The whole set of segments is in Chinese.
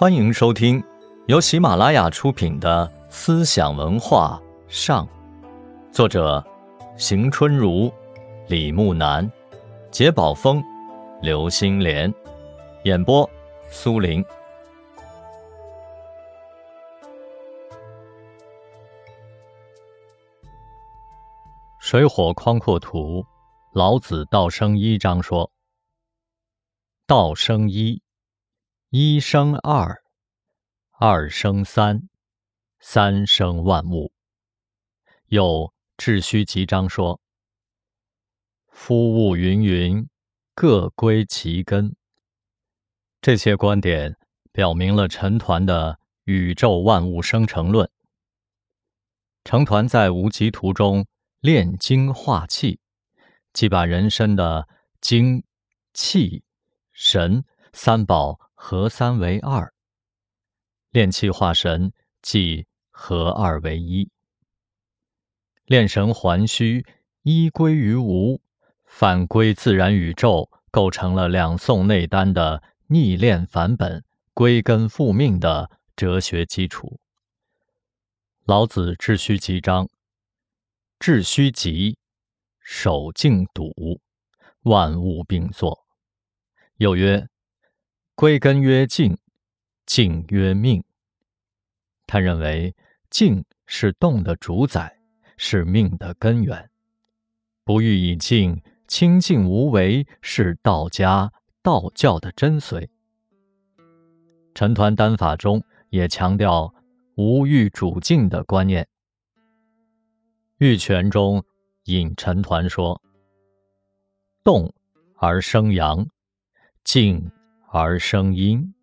欢迎收听由喜马拉雅出品的《思想文化上》，作者邢春如、李木南、杰宝峰、刘星莲，演播苏林。水火匡阔图，老子道生一章说：“道生一。”一生二，二生三，三生万物。有《致虚集章》说：“夫物芸芸，各归其根。”这些观点表明了陈抟的宇宙万物生成论。成抟在无极图中炼精化气，即把人身的精、气、神三宝。合三为二，炼气化神，即合二为一。炼神还虚，一归于无，反归自然宇宙，构成了两宋内丹的逆炼返本、归根复命的哲学基础。老子致虚极章：致虚极，守静笃，万物并作。又曰。归根曰静，静曰命。他认为静是动的主宰，是命的根源。不欲以静，清静无为，是道家道教的真髓。陈抟丹法中也强调无欲主静的观念。玉泉中引陈抟说：“动而生阳，静。”而生阴，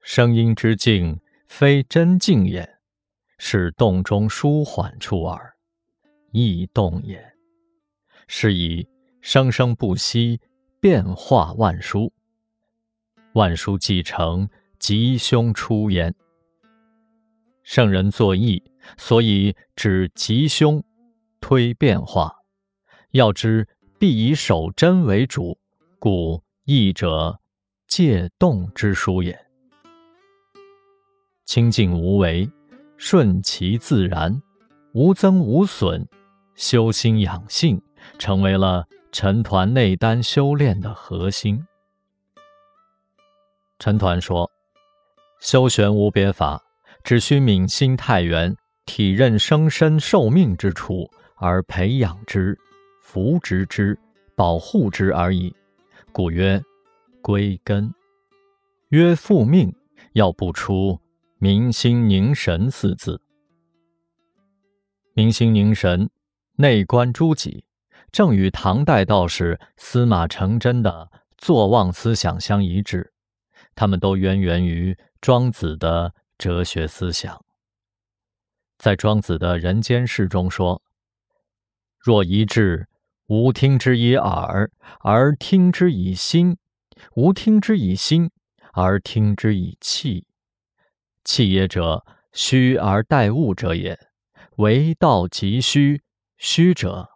声音之静，非真静也，是动中舒缓处耳，亦动也。是以生生不息，变化万殊。万殊既成，吉凶出焉。圣人作义，所以指吉凶，推变化。要知必以守真为主，故义者。借动之书也。清净无为，顺其自然，无增无损，修心养性，成为了陈抟内丹修炼的核心。陈抟说：“修玄无别法，只需泯心太元，体认生身受命之处，而培养之、扶植之、保护之而已。故曰。”归根，曰复命，要不出明心凝神四字。明心凝神，内观诸己，正与唐代道士司马承祯的坐忘思想相一致。他们都渊源于庄子的哲学思想。在庄子的人间世中说：“若一智，吾听之以耳，而听之以心。”吾听之以心，而听之以气。气也者，虚而待物者也。为道即虚，虚者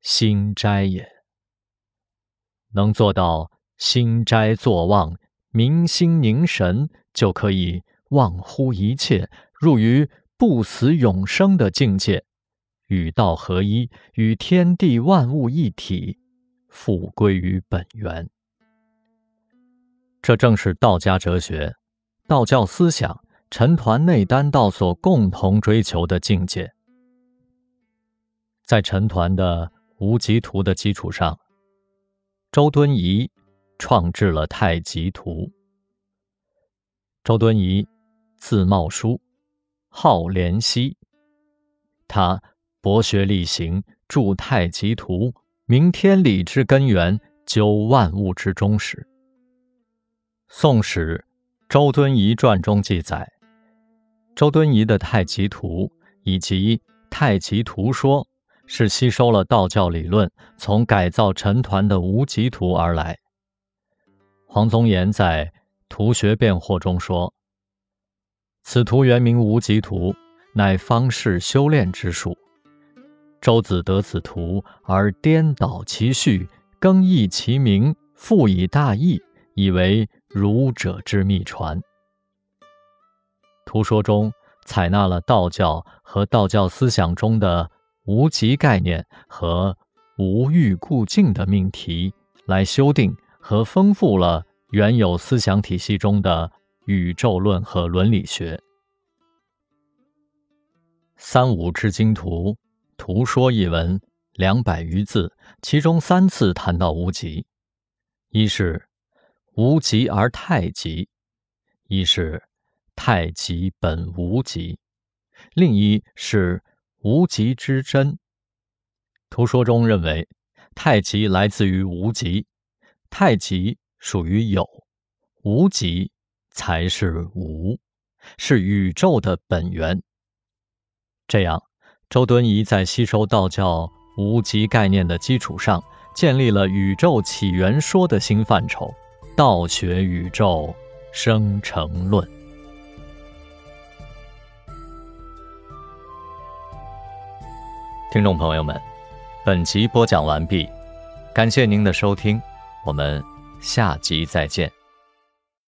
心斋也。能做到心斋坐忘，明心凝神，就可以忘乎一切，入于不死永生的境界，与道合一，与天地万物一体，复归于本源。这正是道家哲学、道教思想、陈抟内丹道所共同追求的境界。在陈抟的无极图的基础上，周敦颐创制了太极图。周敦颐字茂叔，号濂溪，他博学力行，著太极图，明天理之根源，究万物之终始。《宋史·周敦颐传》中记载，周敦颐的太极图以及太极图说是吸收了道教理论，从改造陈抟的无极图而来。黄宗言在《图学辨惑》中说：“此图原名无极图，乃方士修炼之术。周子得此图而颠倒其序，更易其名，复以大义，以为。”儒者之秘传，图说中采纳了道教和道教思想中的无极概念和无欲故境的命题，来修订和丰富了原有思想体系中的宇宙论和伦理学。三五之经图，图说一文两百余字，其中三次谈到无极，一是无极而太极，一是。太极本无极，另一是无极之真。图说中认为，太极来自于无极，太极属于有，无极才是无，是宇宙的本源。这样，周敦颐在吸收道教无极概念的基础上，建立了宇宙起源说的新范畴——道学宇宙生成论。听众朋友们，本集播讲完毕，感谢您的收听，我们下集再见。